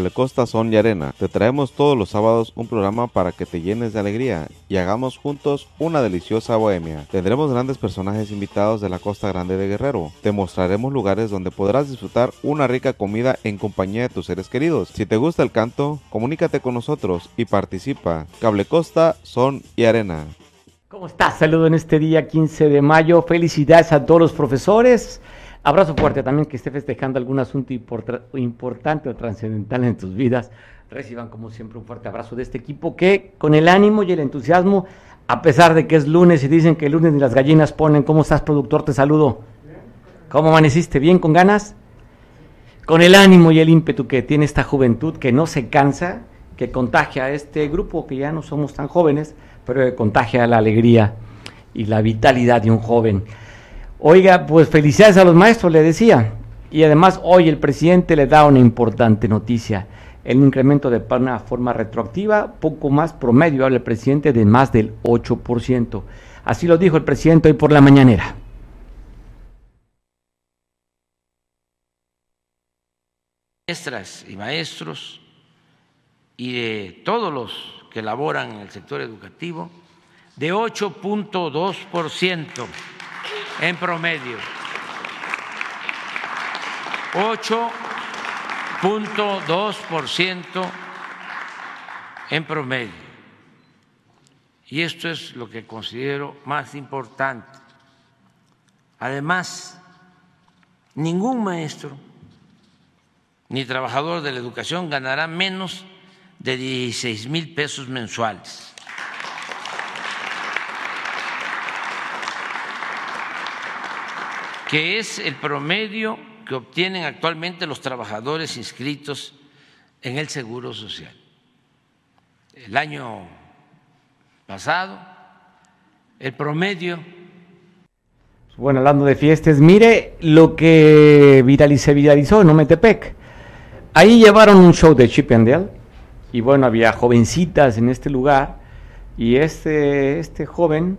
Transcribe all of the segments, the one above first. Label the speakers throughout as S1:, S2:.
S1: Cable Costa Son y Arena. Te traemos todos los sábados un programa para que te llenes de alegría y hagamos juntos una deliciosa bohemia. Tendremos grandes personajes invitados de la Costa Grande de Guerrero. Te mostraremos lugares donde podrás disfrutar una rica comida en compañía de tus seres queridos. Si te gusta el canto, comunícate con nosotros y participa. Cable Costa Son y Arena.
S2: ¿Cómo estás? Saludo en este día 15 de mayo. Felicidades a todos los profesores. Abrazo fuerte también que esté festejando algún asunto importante o trascendental en tus vidas. Reciban como siempre un fuerte abrazo de este equipo que con el ánimo y el entusiasmo, a pesar de que es lunes y dicen que el lunes ni las gallinas ponen, ¿cómo estás productor? Te saludo. ¿Cómo amaneciste? ¿Bien con ganas? Con el ánimo y el ímpetu que tiene esta juventud que no se cansa, que contagia a este grupo que ya no somos tan jóvenes, pero contagia la alegría y la vitalidad de un joven. Oiga, pues felicidades a los maestros, le decía. Y además hoy el presidente le da una importante noticia. El incremento de una forma retroactiva, poco más promedio, habla el presidente, de más del 8%. Así lo dijo el presidente hoy por la mañanera.
S3: Maestras y maestros y de todos los que laboran en el sector educativo de 8.2% en promedio. 8.2% en promedio. Y esto es lo que considero más importante. Además, ningún maestro ni trabajador de la educación ganará menos de 16 mil pesos mensuales. Que es el promedio que obtienen actualmente los trabajadores inscritos en el Seguro Social. El año pasado, el promedio.
S2: Bueno, hablando de fiestas, mire lo que se viralizó en Ometepec. Ahí llevaron un show de Chip and Dale y bueno, había jovencitas en este lugar y este, este joven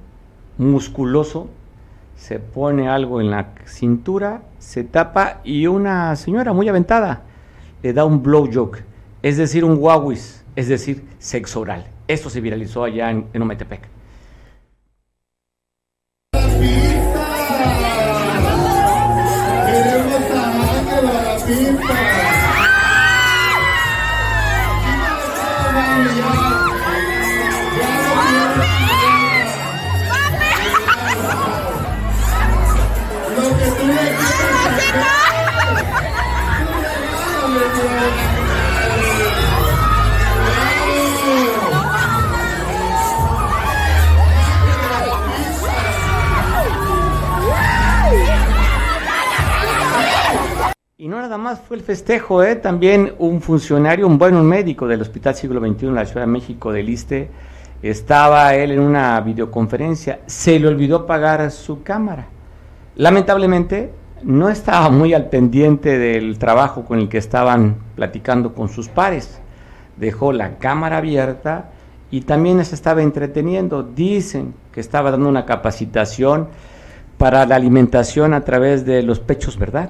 S2: musculoso se pone algo en la cintura, se tapa y una señora muy aventada le da un blow joke, es decir, un guauis, es decir, sexo oral. Esto se viralizó allá en, en Ometepec. Y no nada más fue el festejo, ¿eh? también un funcionario, un buen médico del Hospital Siglo XXI en la Ciudad de México del ISTE, estaba él en una videoconferencia, se le olvidó pagar su cámara. Lamentablemente no estaba muy al pendiente del trabajo con el que estaban platicando con sus pares. Dejó la cámara abierta y también se estaba entreteniendo. Dicen que estaba dando una capacitación para la alimentación a través de los pechos, ¿verdad?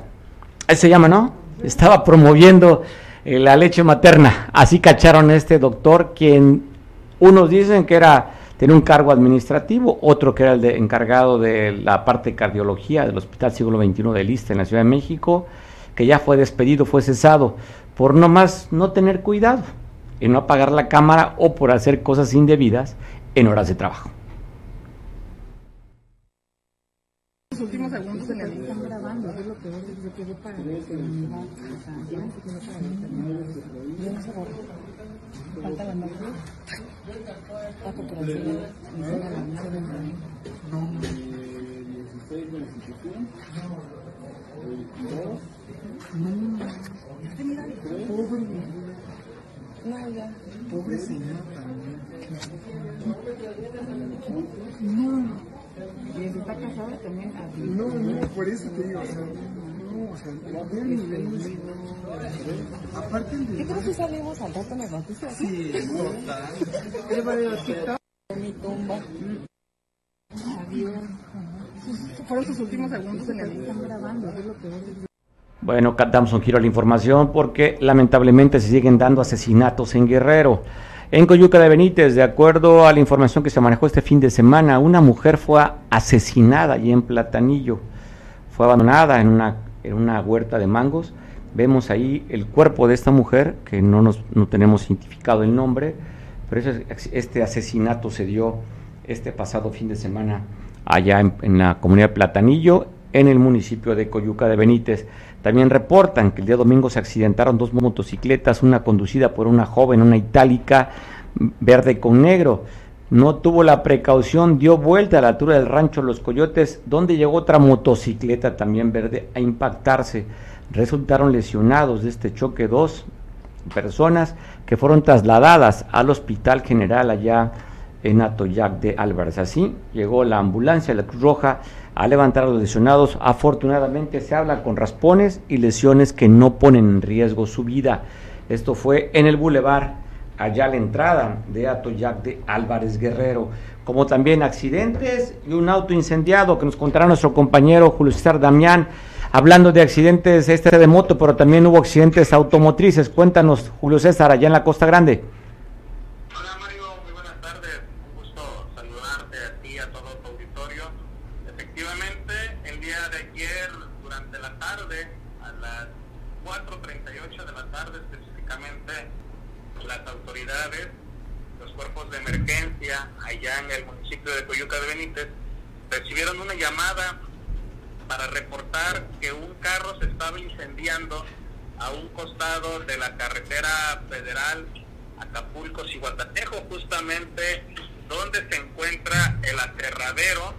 S2: Se llama, ¿no? Estaba promoviendo eh, la leche materna. Así cacharon a este doctor, quien unos dicen que era tenía un cargo administrativo, otro que era el de, encargado de la parte de cardiología del Hospital Siglo XXI de Lista en la Ciudad de México, que ya fue despedido, fue cesado, por no más no tener cuidado en no apagar la cámara o por hacer cosas indebidas en horas de trabajo. Últimos segundos en el están grabando, es lo peor, yo quedé para comunidad, o sea, ya no borró, falta la la No, 16 de la institución, no, pobre, no, ya, pobre señor también, no, y está casada también. No, no, por eso te digo, o sea, no, o sea, la nivel Aparte de... ¿Qué creo que salimos al rato en las noticias? Sí, total. ¿Qué va a TikTok? Mi tumba. Adiós. Fueron sus últimos segundos en el... Están grabando, es lo peor. Bueno, damos un giro a la información porque lamentablemente se siguen dando asesinatos en Guerrero. En Coyuca de Benítez, de acuerdo a la información que se manejó este fin de semana, una mujer fue asesinada allí en Platanillo. Fue abandonada en una, en una huerta de mangos. Vemos ahí el cuerpo de esta mujer, que no, nos, no tenemos identificado el nombre, pero este asesinato se dio este pasado fin de semana allá en, en la comunidad de Platanillo, en el municipio de Coyuca de Benítez. También reportan que el día domingo se accidentaron dos motocicletas, una conducida por una joven, una itálica verde con negro. No tuvo la precaución, dio vuelta a la altura del rancho Los Coyotes, donde llegó otra motocicleta también verde a impactarse. Resultaron lesionados de este choque dos personas que fueron trasladadas al Hospital General allá en Atoyac de Álvarez. Así llegó la ambulancia, la Cruz Roja, a levantar a los lesionados. Afortunadamente se habla con raspones y lesiones que no ponen en riesgo su vida. Esto fue en el bulevar, allá a la entrada de Atoyac de Álvarez Guerrero. Como también accidentes y un auto incendiado que nos contará nuestro compañero Julio César Damián. Hablando de accidentes este de moto, pero también hubo accidentes automotrices. Cuéntanos, Julio César, allá en la Costa Grande.
S4: allá en el municipio de Coyuca de Benítez, recibieron una llamada para reportar que un carro se estaba incendiando a un costado de la carretera federal Acapulco-Cihuatanejo, justamente donde se encuentra el aterradero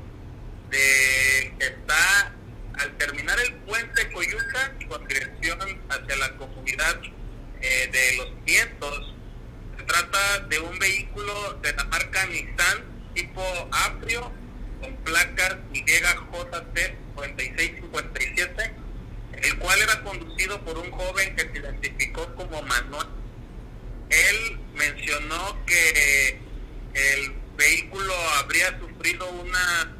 S4: de que está al terminar el puente Coyuca con dirección hacia la comunidad eh, de Los Vientos. Trata de un vehículo de la marca Nissan tipo Aprio con placas YJT 4657, el cual por un joven que se identificó como Manuel. Él mencionó que el vehículo habría sufrido una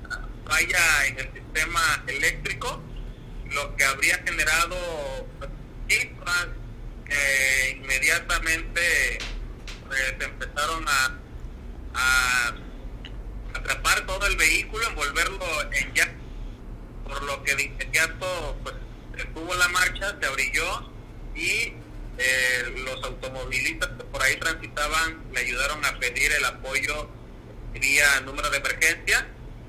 S4: falla en el sistema eléctrico, lo que habría generado cifras que inmediatamente se empezaron a, atrapar todo el vehículo, envolverlo en ya, por lo que de inmediato pues estuvo la marcha, se abrilló y eh, los automovilistas que por ahí transitaban le ayudaron a pedir el apoyo vía número de emergencia.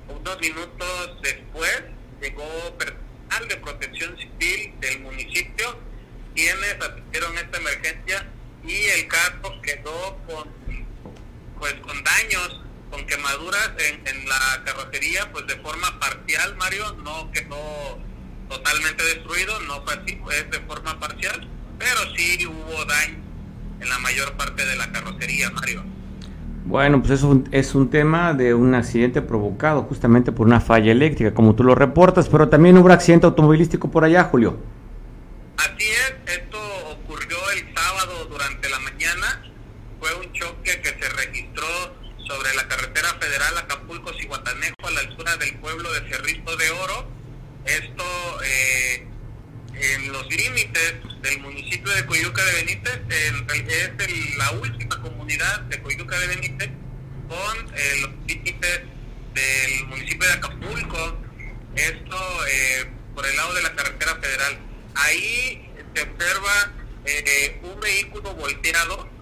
S4: Unos minutos después llegó personal de protección civil del municipio quienes atendieron esta emergencia y el carro quedó con pues con daños con quemaduras en, en la carrocería pues de forma parcial Mario no quedó totalmente destruido no fue así fue de forma parcial pero sí hubo daño en la mayor parte de la carrocería Mario
S2: bueno, pues eso es un tema de un accidente provocado justamente por una falla eléctrica, como tú lo reportas, pero también hubo un accidente automovilístico por allá, Julio.
S4: Así es, esto fue un choque que se registró sobre la carretera federal Acapulco-Cihuatanejo a la altura del pueblo de Cerrito de Oro. Esto eh, en los límites del municipio de Coyuca de Benítez, es la última comunidad de Coyuca de Benítez con eh, los límites del municipio de Acapulco. Esto eh, por el lado de la carretera federal. Ahí se observa un vehículo volteado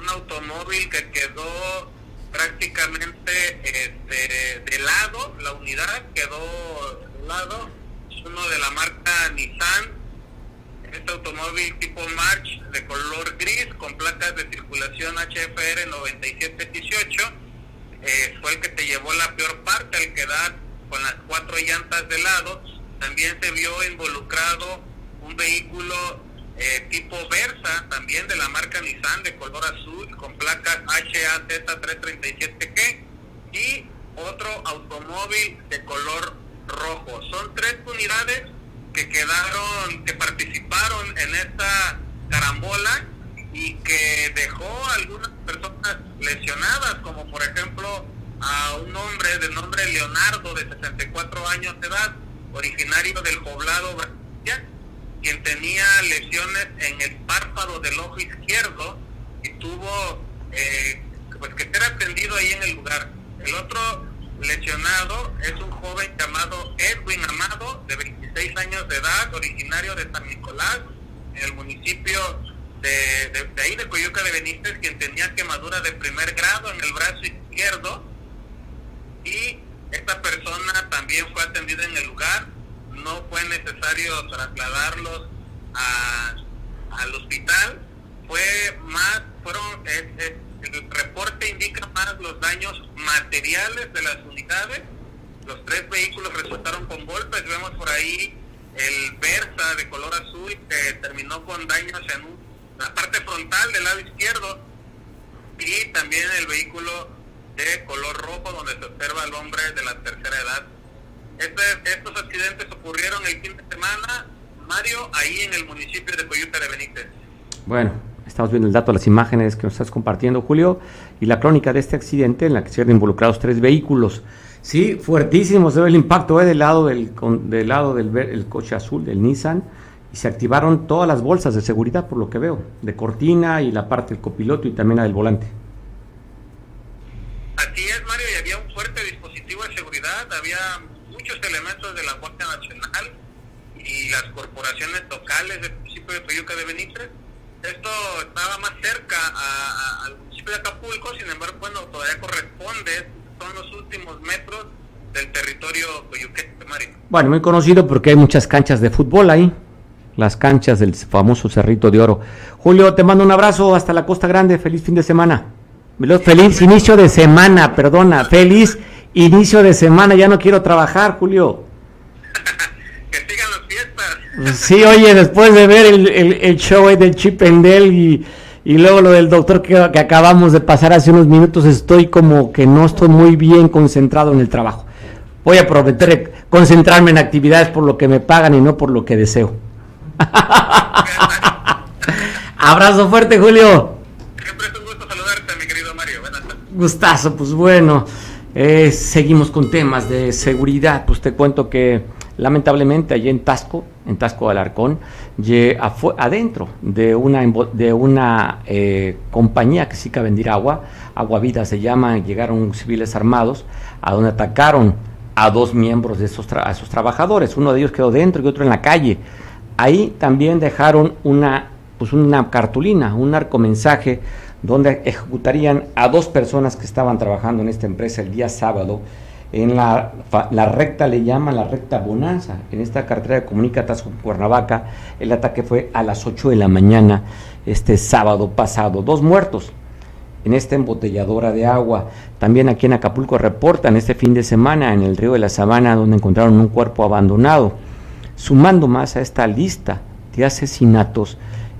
S4: un automóvil que quedó prácticamente este, de lado, la unidad quedó de lado, es uno de la marca Nissan, este automóvil tipo March de color gris con placas de circulación HFR 9718, eh, fue el que te llevó la peor parte al quedar con las cuatro llantas de lado, también se vio involucrado un vehículo eh, tipo Versa, también de la marca Nissan de color azul con placas HAZ337G y otro automóvil de color rojo. Son tres unidades que quedaron, que participaron en esta carambola y que dejó algunas personas lesionadas, como por ejemplo a un hombre de nombre Leonardo de 64 años de edad, originario del poblado quien tenía lesiones en el párpado del ojo izquierdo y tuvo eh, pues que ser atendido ahí en el lugar. El otro lesionado es un joven llamado Edwin Amado, de 26 años de edad, originario de San Nicolás, en el municipio de, de, ahí de Coyuca de Benítez, quien tenía quemadura de primer grado en el brazo izquierdo. Y esta persona también fue atendida en el lugar. No fue necesario trasladarlos al hospital. Fue más, fueron, el reporte indica más los daños materiales de las unidades. Los tres vehículos resultaron con golpes. Vemos por ahí el Versa de color azul que terminó con daños en la parte frontal del lado izquierdo y también el vehículo de color rojo donde se observa al hombre de la tercera edad. Este, estos accidentes ocurrieron el fin de semana, Mario, ahí en el municipio de Coyuca de Benítez.
S2: Bueno, estamos viendo el dato, las imágenes que nos estás compartiendo, Julio, y la crónica de este accidente en la que se involucrados tres vehículos. Sí, fuertísimo se ve el impacto ¿eh? del lado del, del lado del el coche azul, del Nissan y se activaron todas las bolsas de seguridad, por lo que veo, de cortina y la parte del copiloto y también la del volante.
S4: Así es, Mario, y había un fuerte dispositivo de seguridad, había muchos elementos de la Guardia Nacional y las corporaciones locales del municipio de Toyuca de Benítez. Esto estaba más cerca al municipio de Acapulco, sin embargo, bueno, todavía corresponde, son los últimos metros del territorio coyuquete, Mario.
S2: Bueno, muy conocido porque hay muchas canchas de fútbol ahí las canchas del famoso Cerrito de Oro. Julio, te mando un abrazo hasta la Costa Grande, feliz fin de semana. Feliz inicio de semana, perdona, feliz inicio de semana, ya no quiero trabajar, Julio.
S4: que sigan las fiestas.
S2: Sí, oye, después de ver el, el, show del Chip and y, y luego lo del doctor que, que acabamos de pasar hace unos minutos, estoy como que no estoy muy bien concentrado en el trabajo. Voy a prometer concentrarme en actividades por lo que me pagan y no por lo que deseo. Abrazo fuerte, Julio.
S4: Siempre es un gusto saludarte, mi querido Mario.
S2: Gustazo, pues bueno. Eh, seguimos con temas de seguridad. Pues te cuento que lamentablemente allí en Tasco, en Tasco Alarcón, adentro de una, de una eh, compañía que sí que vender agua, Agua Vida se llama, llegaron civiles armados, a donde atacaron a dos miembros de esos, a esos trabajadores. Uno de ellos quedó dentro y otro en la calle. Ahí también dejaron una, pues una cartulina, un narcomensaje donde ejecutarían a dos personas que estaban trabajando en esta empresa el día sábado. En la, la recta le llaman la recta Bonanza. En esta carretera de Comunicatas con Cuernavaca, el ataque fue a las 8 de la mañana este sábado pasado. Dos muertos en esta embotelladora de agua. También aquí en Acapulco reportan este fin de semana en el río de la Sabana donde encontraron un cuerpo abandonado sumando más a esta lista de asesinatos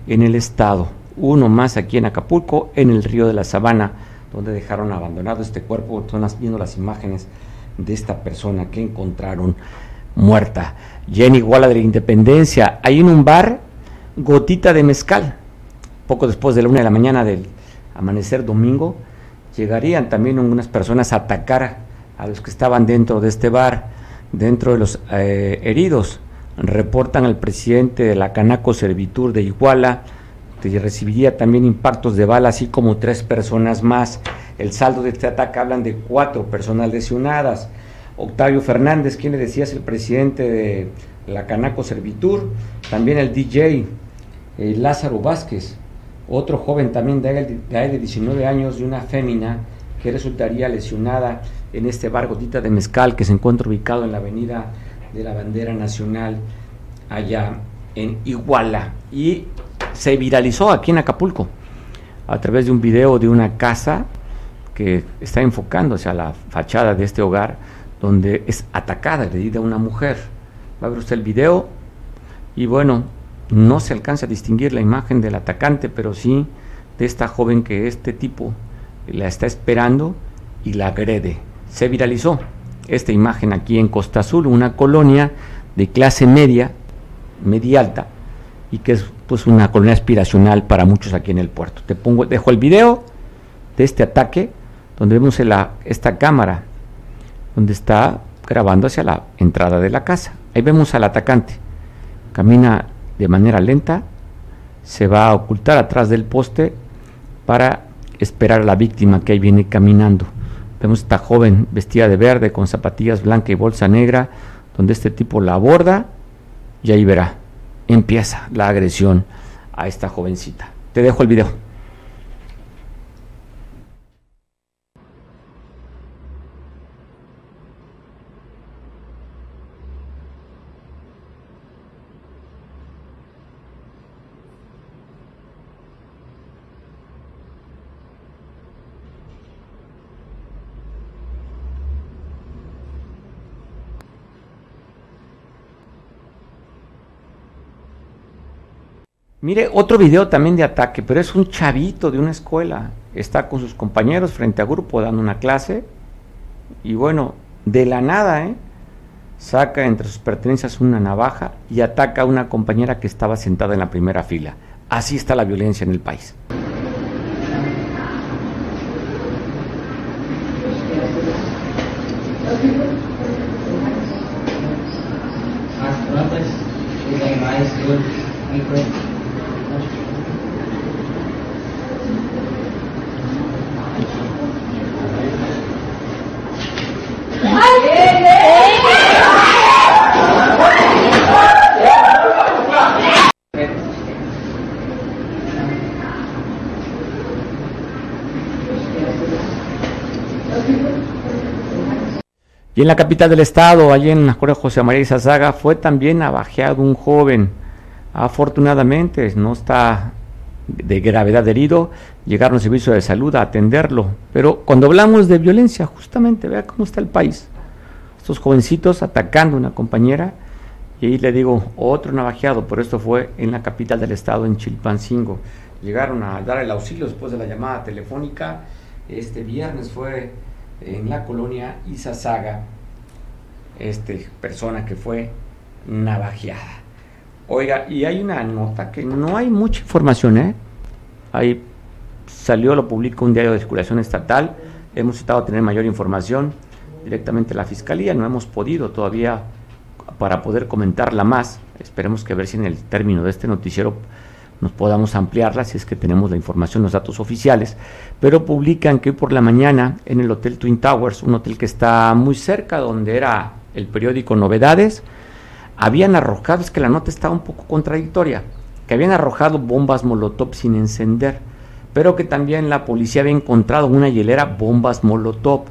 S2: en el estado. Uno más aquí en Acapulco, en el río de la Sabana, donde dejaron abandonado este cuerpo. Están viendo las imágenes de esta persona que encontraron muerta. Jenny Iguala de la Independencia, hay en un bar gotita de mezcal. Poco después de la una de la mañana del amanecer domingo, llegarían también unas personas a atacar a los que estaban dentro de este bar, dentro de los eh, heridos reportan al presidente de la Canaco Servitur de Iguala, que recibiría también impactos de bala, así como tres personas más. El saldo de este ataque hablan de cuatro personas lesionadas. Octavio Fernández, quien le decía es el presidente de la Canaco Servitur, también el DJ eh, Lázaro Vázquez, otro joven también de, de 19 años y una fémina que resultaría lesionada en este bar Gotita de Mezcal que se encuentra ubicado en la avenida de la bandera nacional allá en Iguala y se viralizó aquí en Acapulco a través de un video de una casa que está enfocando hacia la fachada de este hogar donde es atacada, agredida una mujer. Va a ver usted el video y bueno, no se alcanza a distinguir la imagen del atacante, pero sí de esta joven que este tipo la está esperando y la agrede. Se viralizó esta imagen aquí en Costa Azul, una colonia de clase media, media alta, y que es pues una colonia aspiracional para muchos aquí en el puerto. Te pongo, dejo el video de este ataque, donde vemos la, esta cámara, donde está grabando hacia la entrada de la casa. Ahí vemos al atacante. Camina de manera lenta, se va a ocultar atrás del poste para esperar a la víctima que ahí viene caminando. Vemos esta joven vestida de verde con zapatillas blancas y bolsa negra, donde este tipo la aborda y ahí verá, empieza la agresión a esta jovencita. Te dejo el video. Mire, otro video también de ataque, pero es un chavito de una escuela. Está con sus compañeros frente a grupo dando una clase. Y bueno, de la nada, ¿eh? saca entre sus pertenencias una navaja y ataca a una compañera que estaba sentada en la primera fila. Así está la violencia en el país. Y en la capital del estado, allí en la Escuela José María Izazaga, fue también abajeado un joven. Afortunadamente no está de gravedad herido, llegaron al servicio de salud a atenderlo. Pero cuando hablamos de violencia, justamente, vea cómo está el país. Estos jovencitos atacando a una compañera, y ahí le digo, otro navajeado, pero esto fue en la capital del estado, en Chilpancingo. Llegaron a dar el auxilio después de la llamada telefónica. Este viernes fue en la colonia Izazaga, este, persona que fue navajeada. Oiga, y hay una nota que no hay mucha información, ¿eh? Ahí salió, lo publicó un diario de circulación estatal, hemos estado a tener mayor información directamente a la fiscalía, no hemos podido todavía para poder comentarla más, esperemos que a ver si en el término de este noticiero nos podamos ampliarla si es que tenemos la información, los datos oficiales, pero publican que hoy por la mañana en el Hotel Twin Towers, un hotel que está muy cerca donde era el periódico Novedades, habían arrojado, es que la nota estaba un poco contradictoria, que habían arrojado bombas Molotov sin encender, pero que también la policía había encontrado en una hielera bombas Molotov.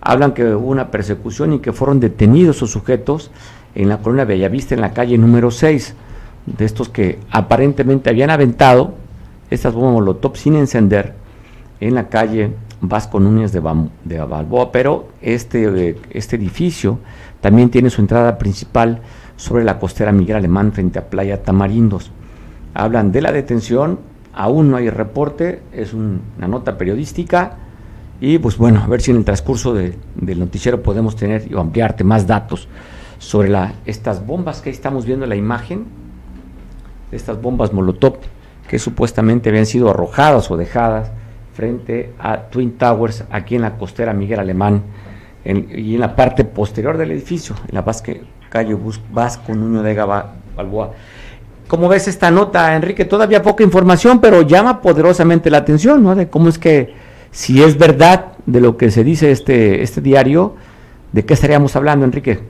S2: Hablan que hubo una persecución y que fueron detenidos sus sujetos en la colonia Bellavista, en la calle número 6 de estos que aparentemente habían aventado estas bombas Molotov sin encender en la calle Vasco Núñez de, Balboa, pero este, este edificio también tiene su entrada principal sobre la costera Miguel Alemán frente a Playa Tamarindos. Hablan de la detención, aún no hay reporte, es una nota periodística y pues bueno, a ver si en el transcurso del noticiero podemos tener y ampliarte más datos sobre la, estas bombas que estamos viendo en la imagen estas bombas Molotov que supuestamente habían sido arrojadas o dejadas frente a Twin Towers aquí en la costera Miguel Alemán y en la parte posterior del edificio, en la calle Vasco Nuño de Balboa. ¿Cómo ves esta nota, Enrique? Todavía poca información, pero llama poderosamente la atención, ¿no? De cómo es que, si es verdad de lo que se dice este, este diario, ¿de qué estaríamos hablando, Enrique?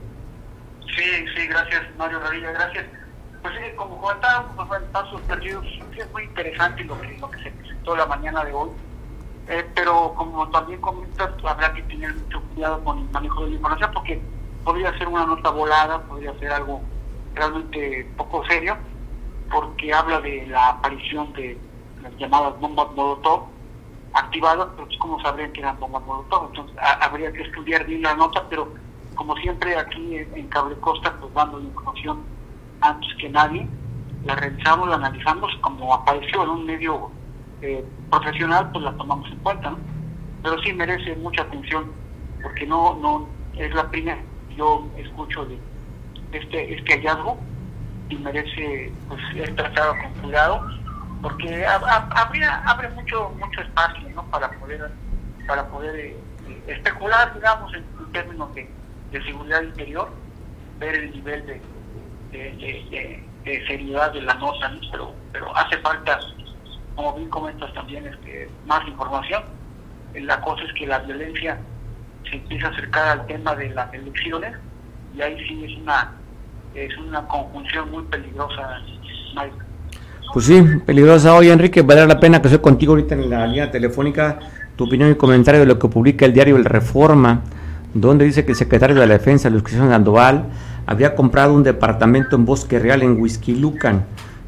S5: Sí, sí, gracias, Mario Radilla, gracias comentábamos en pasos es muy interesante lo que, lo que se presentó la mañana de hoy, eh, pero como también comentas, habrá que tener mucho cuidado con el manejo de la información porque podría ser una nota volada, podría ser algo realmente poco serio, porque habla de la aparición de las llamadas bombas Molotov activadas, pero pues como sabrían que eran bombas Molotov, entonces habría que estudiar bien la nota, pero como siempre aquí en, en Cable Costa, pues dando la información antes que nadie, la revisamos, la analizamos, como apareció en un medio eh, profesional, pues la tomamos en cuenta, Pero sí merece mucha atención, porque no, no es la primera que yo escucho de este, este hallazgo y merece pues, ser tratado con cuidado, porque habría, abre mucho, mucho espacio ¿no? para poder, para poder eh, especular, digamos, en, términos de, seguridad interior, ver el nivel de eh, seriedad de la nota, pero, pero hace falta, como bien comentas también, este, más información. La cosa es que la violencia se empieza a acercar al tema de las elecciones y ahí sí es una es una conjunción muy peligrosa, Mike.
S2: Pues sí, peligrosa. hoy Enrique, vale la pena que soy contigo ahorita en la línea telefónica tu opinión y comentario de lo que publica el diario El Reforma, donde dice que el secretario de la Defensa, Luis Cristian Sandoval, había comprado un departamento en Bosque Real, en Lucan.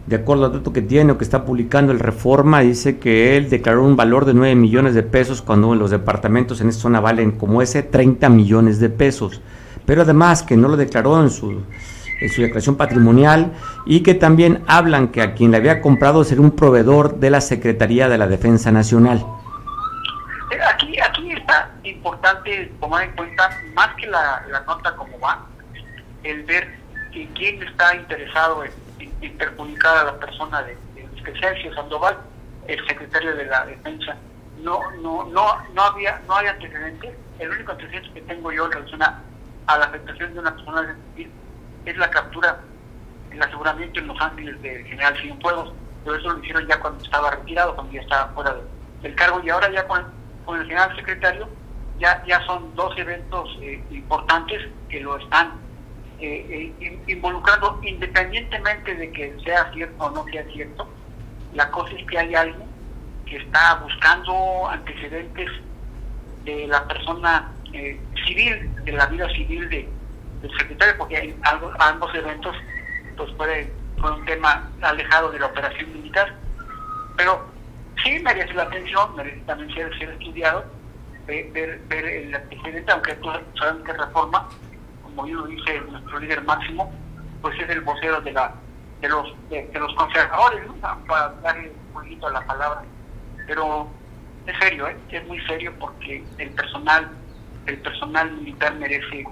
S2: De acuerdo al dato que tiene o que está publicando el Reforma, dice que él declaró un valor de 9 millones de pesos cuando los departamentos en esta zona valen como ese 30 millones de pesos. Pero además que no lo declaró en su, declaración patrimonial y que también hablan que a quien le había comprado sería un proveedor de la Secretaría de la Defensa Nacional.
S5: Eh, aquí, aquí está importante tomar en cuenta, más que la, nota como va, el ver quién está interesado en, perjudicar a la persona de, de Sandoval, el secretario de la Defensa. No, no, no, no había, no hay antecedentes. El único antecedente que tengo yo en relación a, la afectación de una persona de civil es la captura, el aseguramiento en Los Ángeles del general Cienfuegos, pero eso lo hicieron ya cuando estaba retirado, cuando ya estaba fuera del cargo, y ahora ya con, con el general secretario ya, ya son dos eventos eh, importantes que lo están eh, eh, involucrando, independientemente de que sea cierto o no sea cierto. La cosa es que hay alguien que está buscando antecedentes de la persona civil, de la vida civil de, del secretario, porque hay ambos eventos pues puede fue un tema alejado de la operación militar, pero sí merece la atención, merece también ser, ser estudiado, ver, ver, el antecedente, aunque tú sabes que reforma, como yo dice nuestro líder máximo, pues es el vocero de la de los de, los conservadores, para darle un poquito a la palabra. Pero es serio, ¿eh? es muy serio porque el personal el personal militar merece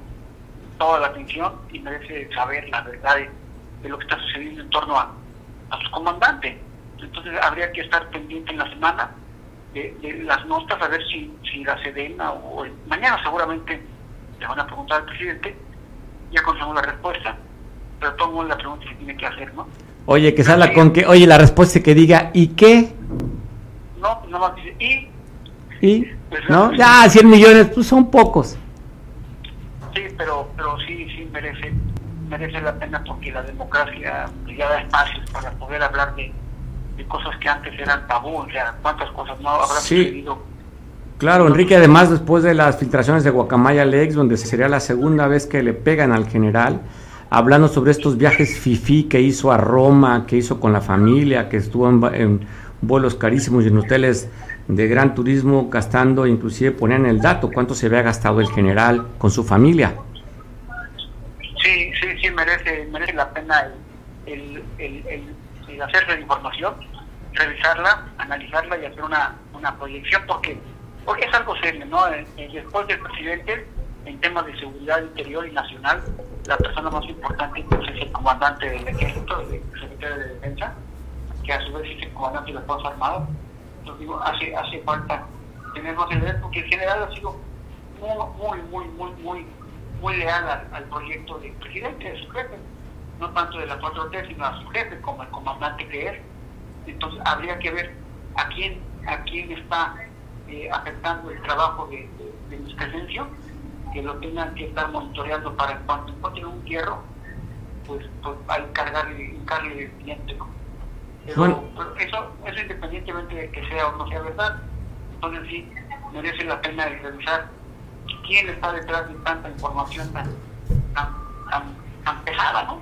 S5: toda la atención y merece saber la verdad de, lo que está sucediendo en torno a, a su comandante. Entonces habría que estar pendiente en la semana de, las notas a ver si, si la Sedena o mañana seguramente le van a preguntar al presidente, ya conocemos la respuesta, pero todo la pregunta se tiene que hacer, ¿no?
S2: Oye, que salga con que, oye, la respuesta que diga, ¿y qué?
S5: No, no más dice, ¿y?
S2: ¿Y? Pues, ¿No? Ya, 100 millones, pues son pocos.
S5: Sí, pero, pero sí, sí merece, merece la pena porque la democracia ya da espacios para poder hablar de, de cosas que antes eran tabú, o sea, cuántas cosas no habrán sí.
S2: Claro, Enrique, además después de las filtraciones de Guacamaya Lex, donde sería la segunda vez que le pegan al general, hablando sobre estos viajes FIFI que hizo a Roma, que hizo con la familia, que estuvo en, vuelos carísimos y en hoteles de gran turismo, gastando, inclusive ponían el dato, cuánto se había gastado el general con su familia.
S5: Sí, sí, sí, merece, merece la pena el, el, el hacerse de información, revisarla, analizarla y hacer una, una proyección, porque, porque es algo serio, ¿no? Después del presidente, en temas de seguridad interior y nacional, la persona más importante pues, es el comandante del ejército, el secretario de defensa, que a su vez es el comandante de las Fuerzas Armadas. Entonces digo, hace, falta tener más porque el general ha sido muy, muy, muy, muy, muy, leal al, al proyecto del presidente, de su jefe no tanto de la 4T, sino a su jefe, como el comandante que es. Entonces habría que ver a quién, a quién está eh, afectando el trabajo de, de, de que lo tengan que estar monitoreando para cuando encuentren un hierro, pues, pues a encargarle, encargarle el cliente, ¿no? Pero, eso, eso independientemente de que sea o no sea verdad, entonces sí merece la pena de revisar quién está detrás de tanta información tan, tan empezaba, ¿no?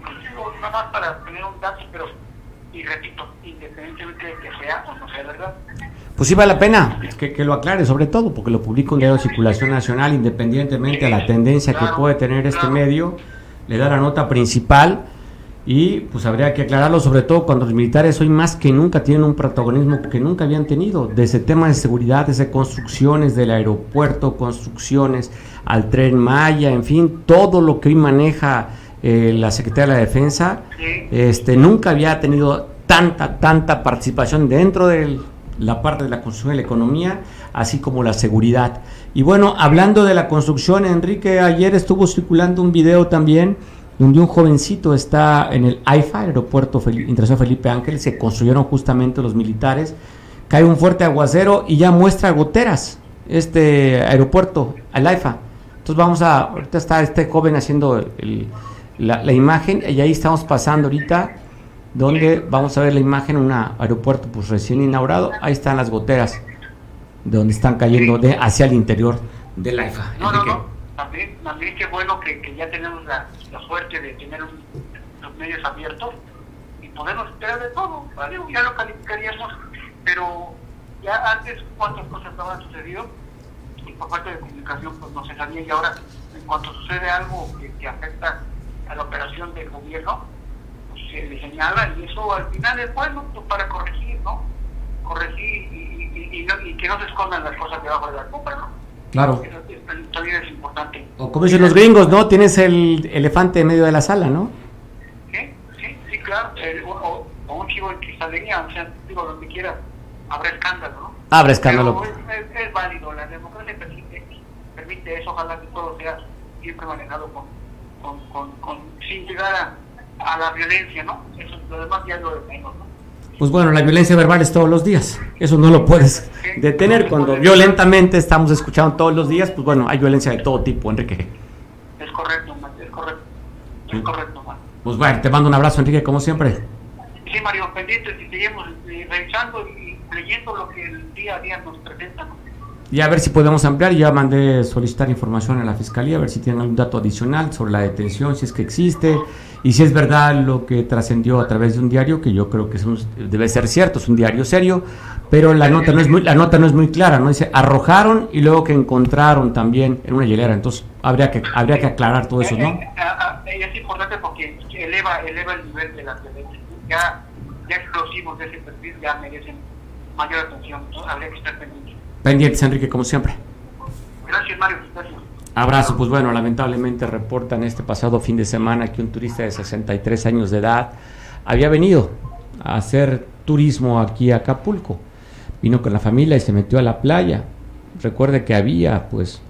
S5: Nada más para tener un dato, pero, y repito, independientemente de que sea o no sea verdad.
S2: Pues sí vale la pena. Que, que lo aclare, sobre todo porque lo publica un diario de circulación nacional, independientemente de la tendencia que puede tener este medio, le da la nota principal y pues habría que aclararlo, sobre todo cuando los militares hoy más que nunca tienen un protagonismo que nunca habían tenido, desde temas de seguridad, desde construcciones del aeropuerto, construcciones al tren Maya, en fin, todo lo que hoy maneja eh, la Secretaría de la Defensa, este, nunca había tenido tanta, tanta participación dentro de la parte de la construcción de la economía, así como la seguridad. Y bueno, hablando de la construcción, Enrique, ayer estuvo circulando un video también donde un jovencito está en el AIFA, Aeropuerto Internacional Felipe Ángel, se construyeron justamente los militares, cae un fuerte aguacero y ya muestra goteras este aeropuerto, al AIFA. Entonces vamos a, ahorita está este joven haciendo la, la, imagen y ahí estamos pasando ahorita donde vamos a ver la imagen, un aeropuerto pues recién inaugurado, ahí están las goteras de donde están cayendo de hacia el interior del AIFA.
S5: No, no, no, también, también qué bueno que, que ya tenemos la, la, suerte de tener los medios abiertos y podemos esperar de todo, ¿vale? ya lo calificaríamos, pero ya antes cuántas cosas estaban sucediendo y por parte de comunicación pues no se sabía. Y ahora en cuanto sucede algo que, que afecta a la operación del gobierno, se le señala y eso al final es bueno pues, para corregir, ¿no? Corregir y, y, y, no, y, que no se escondan las cosas debajo de la copa, ¿no?
S2: Claro.
S5: Eso, también es importante.
S2: O como dicen los gringos, ¿no? Tienes el elefante en medio de la sala, ¿no?
S5: Sí, sí, sí, claro. El, o, o, un chivo en cristalería, o sea, digo, donde quiera habrá escándalo, ¿no?
S2: Habrá escándalo.
S5: Es, es, es, válido, la democracia permite, permite eso, ojalá que todo sea siempre manejado con, con, con, con sin llegar a, a, la violencia, ¿no? Eso, lo demás ya es lo de menos, ¿no?
S2: Pues bueno, la violencia verbal es todos los días. Eso no lo puedes detener. Cuando violentamente estamos escuchando todos los días, pues bueno, hay violencia de todo tipo, Enrique.
S5: Es correcto, es correcto. Es correcto, man.
S2: Pues bueno, te mando un abrazo, Enrique, como siempre.
S5: Sí, Mario, pendientes y seguimos revisando y leyendo lo que el día a día nos presenta.
S2: Y a ver si podemos ampliar. Ya mandé solicitar información a la fiscalía, a ver si tienen algún dato adicional sobre la detención, si es que existe, y si es verdad lo que trascendió a través de un diario, que yo creo que es un, debe ser cierto, es un diario serio, pero la nota no es muy, la nota no es muy clara, ¿no? Dice arrojaron y luego que encontraron también en una hielera. Entonces habría que, habría que aclarar todo eso, ¿no?
S5: Eh, eh, es importante porque eleva, el nivel de la violencia. Ya, ya explosivos de ese perfil ya merecen mayor atención. Habría que estar pendientes.
S2: Pendientes, Enrique, como siempre.
S5: Gracias, Mario. Gracias.
S2: Abrazo, pues bueno, lamentablemente reportan este pasado fin de semana que un turista de 63 años de edad había venido a hacer turismo aquí a Acapulco. Vino con la familia y se metió a la playa. Recuerde que había, pues,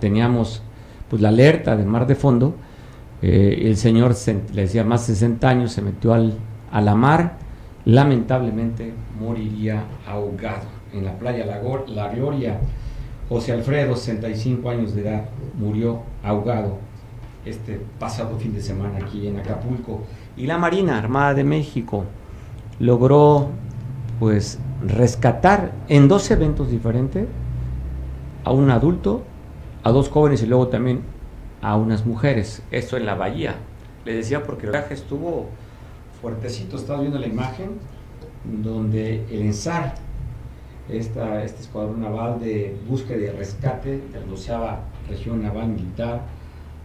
S2: teníamos pues la alerta de mar de fondo. Eh, el señor le decía más de 60 años, se metió al, a la mar, lamentablemente moriría ahogado en la playa La, la Gloria. José Alfredo, 65 años de edad, murió ahogado este pasado fin de semana aquí en Acapulco. Y la Marina Armada de México logró pues rescatar en dos eventos diferentes a un adulto, a dos jóvenes y luego también a unas mujeres. Esto en la bahía. Le decía porque el viaje estuvo fuertecito. Estás viendo la imagen donde el ENSAR esta, este escuadrón naval de búsqueda y rescate de la 12 región naval militar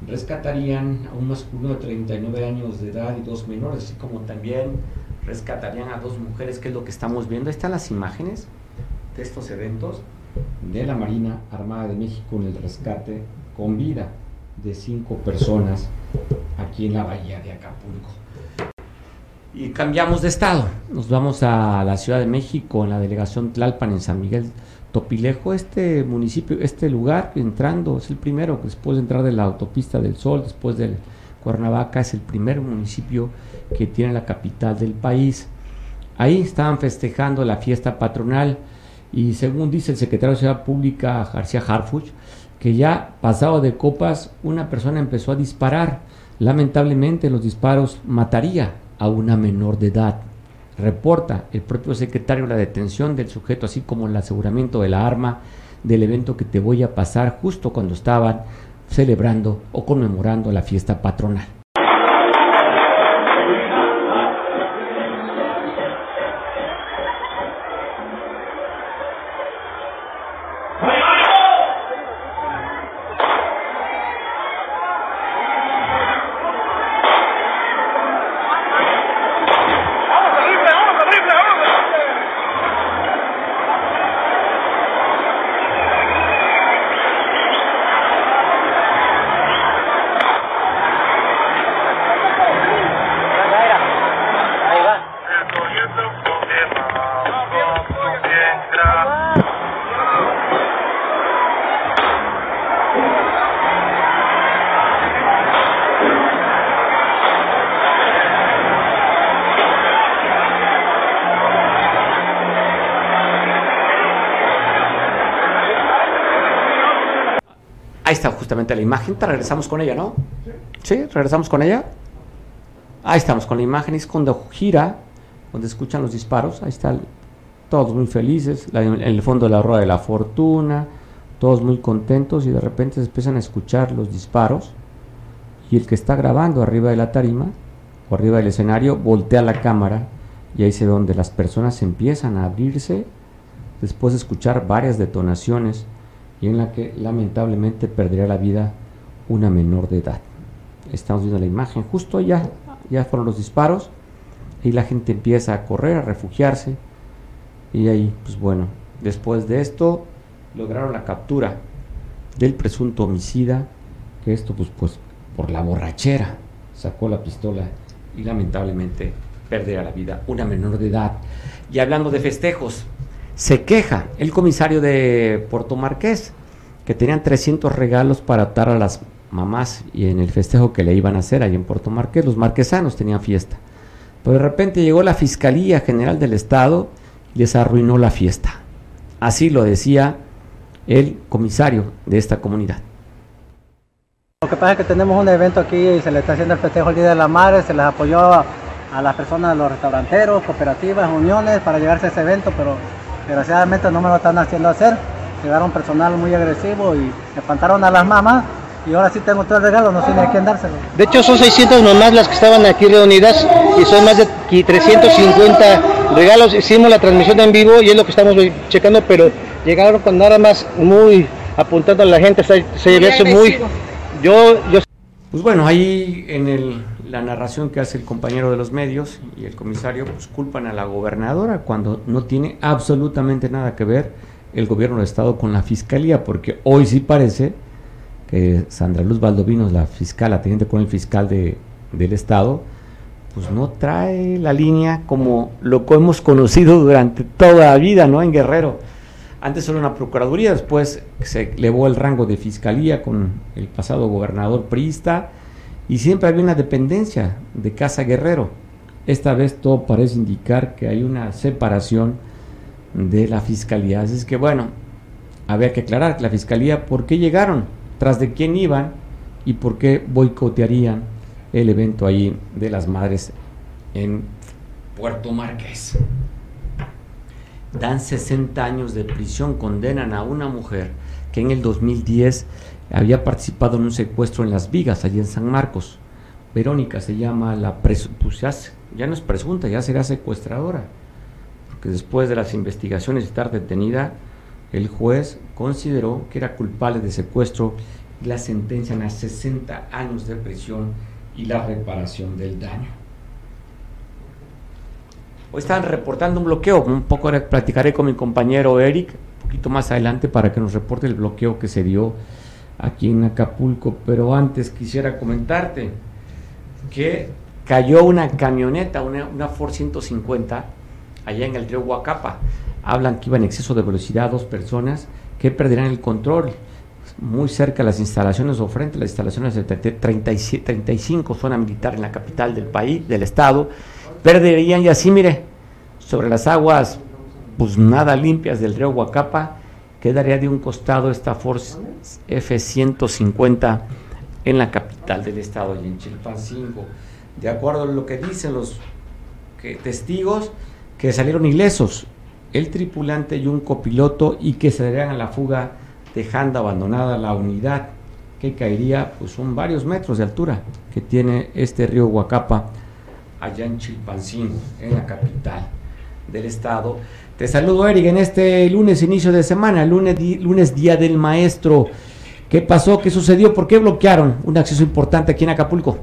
S2: rescatarían a un masculino de 39 años de edad y dos menores, así como también rescatarían a dos mujeres, que es lo que estamos viendo. Están las imágenes de estos eventos de la Marina Armada de México en el rescate con vida de cinco personas aquí en la bahía de Acapulco. Y cambiamos de estado. Nos vamos a la Ciudad de México, en la delegación Tlalpan, en San Miguel Topilejo. Este municipio, este lugar, entrando, es el primero, después de entrar de la autopista del Sol, después del Cuernavaca, es el primer municipio que tiene la capital del país. Ahí estaban festejando la fiesta patronal y según dice el secretario de Ciudad Pública, García Harfuch, que ya pasado de copas, una persona empezó a disparar. Lamentablemente los disparos mataría a una menor de edad. Reporta el propio secretario la detención del sujeto, así como el aseguramiento de la arma del evento que te voy a pasar justo cuando estaban celebrando o conmemorando la fiesta patronal. La imagen. Te regresamos con ella, ¿no? Sí, regresamos con ella. Ahí estamos con la imagen. Es cuando gira, donde escuchan los disparos. Ahí están todos muy felices. en el fondo de la rueda de la fortuna. Todos muy contentos y de repente se empiezan a escuchar los disparos. Y el que está grabando arriba de la tarima o arriba del escenario voltea la cámara y ahí se ve donde las personas empiezan a abrirse después de escuchar varias detonaciones y en la que lamentablemente perdería la vida una menor de edad. Estamos viendo la imagen, justo ya, ya fueron los disparos y la gente empieza a correr, a refugiarse y ahí, pues bueno, después de esto lograron la captura del presunto homicida, que esto pues, pues por la borrachera sacó la pistola y lamentablemente perderá la vida una menor de edad. Y hablando de festejos, se queja el comisario de Puerto Marqués que tenían 300 regalos para dar a las mamás y en el festejo que le iban a hacer ahí en Puerto Marqués, los marquesanos tenían fiesta. Pero de repente llegó la Fiscalía General del Estado y les arruinó la fiesta. Así lo decía el comisario de esta comunidad.
S6: Lo que pasa es que tenemos un evento aquí y se le está haciendo el festejo el Día de la Madre, se les apoyó a, las personas, los restauranteros, cooperativas, uniones para llevarse a ese evento, pero desgraciadamente no me lo están haciendo hacer. Llegaron personal muy agresivo y espantaron a las mamás y ahora sí tengo todo el regalo, no sé ni a quién dárselo.
S7: De hecho son 600 mamás las que estaban aquí reunidas y son más de 350 regalos. Hicimos la transmisión en vivo y es lo que estamos checando, pero llegaron con nada más muy apuntando a la gente, se, se muy yo,
S2: Pues bueno, ahí en el, la narración que hace el compañero de los medios y el comisario, pues culpan a la gobernadora cuando no tiene absolutamente nada que ver el gobierno del Estado con la fiscalía, porque hoy sí parece que Sandra Luz Valdovinos, la fiscal, la teniente con el fiscal de, del Estado, pues no trae la línea como lo que hemos conocido durante toda la vida, ¿no? En Guerrero antes era una procuraduría, después se elevó el rango de fiscalía con el pasado gobernador priista y siempre había una dependencia de Casa Guerrero. Esta vez todo parece indicar que hay una separación de la fiscalía. Así es que bueno, había que aclarar que la fiscalía por qué llegaron, tras de quién iban y por qué boicotearían el evento ahí de las madres en Puerto Márquez dan 60 años de prisión, condenan a una mujer que en el 2010 había participado en un secuestro en Las Vigas, allí en San Marcos. Verónica se llama la pues ya, no es presunta, ya será secuestradora, porque después de las investigaciones y estar detenida, el juez consideró que era culpable de secuestro y la sentencian a 60 años de prisión y la reparación del daño. Hoy están reportando un bloqueo, un poco platicaré con mi compañero Eric, un poquito más adelante para que nos reporte el bloqueo que se dio aquí en Acapulco, pero antes quisiera comentarte que cayó una camioneta, una, una Ford 150, allá en el río Huacapa. Hablan que iba en exceso de velocidad dos personas que perderán el control muy cerca de las instalaciones o frente a las instalaciones de 35 zona militar en la capital del país, del estado perderían y así, mire, sobre las aguas, pues nada limpias del río Huacapa, quedaría de un costado esta Force F-150 en la capital del estado, y en Chilpancingo. De acuerdo a lo que dicen los testigos, que salieron ilesos el tripulante y un copiloto y que se darían a la fuga dejando abandonada la unidad que caería, pues son varios metros de altura que tiene este río Huacapa allá en Chilpancingo, en la capital del estado. Te saludo, Eric, en este lunes, inicio de semana, lunes, lunes Día del Maestro. ¿Qué pasó? ¿Qué sucedió? ¿Por qué bloquearon un acceso importante aquí en Acapulco?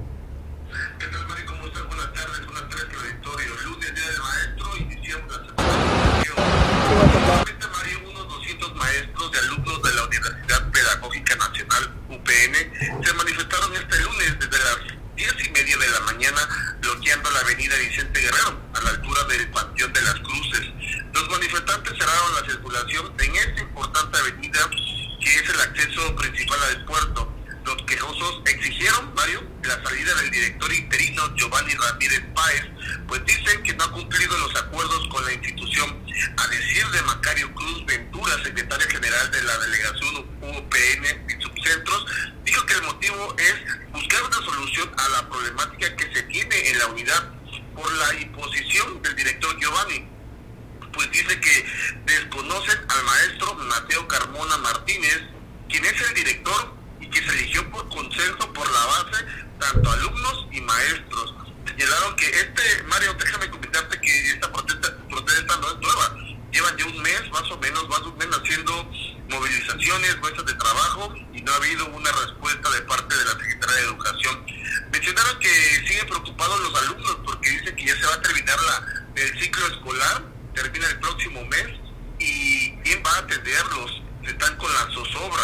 S8: Mateo Carmona Martínez, quien es el director y que se eligió por consenso por la base tanto alumnos y maestros. Señalaron que este, Mario, déjame comentarte que esta protesta, protesta no es nueva. Llevan ya un mes, más o menos, más o menos haciendo movilizaciones, muestras de trabajo y no ha habido una respuesta de parte de la Secretaría de Educación. Mencionaron que siguen preocupados los alumnos porque dicen que ya se va a terminar la, el ciclo escolar termina el próximo mes y quién va a atenderlos están con la zozobra.